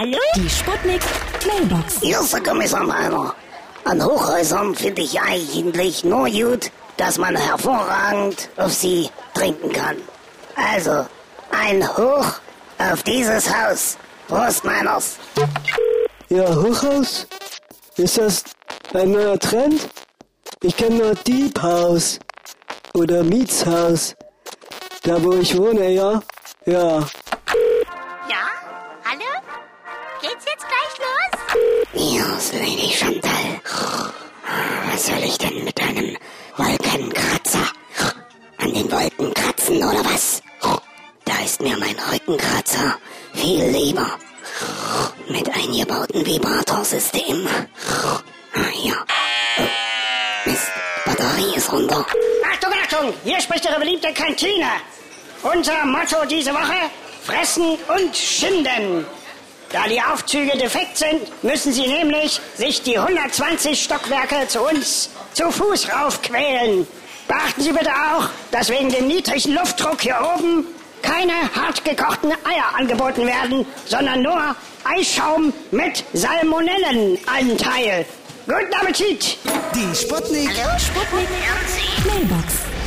Hallo? Die Sputnik Mailbox. Hier ist der Kommissar Meiner. An Hochhäusern finde ich eigentlich nur gut, dass man hervorragend auf sie trinken kann. Also, ein Hoch auf dieses Haus. Prost, Meiners. Ja, Hochhaus? Ist das ein neuer Trend? Ich kenne nur Deep House oder Mietshaus. Da, wo ich wohne, ja? Ja. Ja? Hallo? Geht's jetzt gleich los? Hier ist Lady Chantal. Was soll ich denn mit einem Wolkenkratzer? An den Wolken kratzen oder was? Da ist mir mein Rückenkratzer viel lieber. Mit eingebautem Vibratorsystem. Ah, ja. Oh. Mist, Batterie ist runter. Achtung, Achtung! Hier spricht Ihre beliebte Kantine. Unser Motto diese Woche: Fressen und Schinden. Da die Aufzüge defekt sind, müssen Sie nämlich sich die 120 Stockwerke zu uns zu Fuß raufquälen. Beachten Sie bitte auch, dass wegen dem niedrigen Luftdruck hier oben keine hart gekochten Eier angeboten werden, sondern nur Eischaum mit Salmonellenanteil. Guten Appetit! Die Sputnik. Sputnik Mailbox.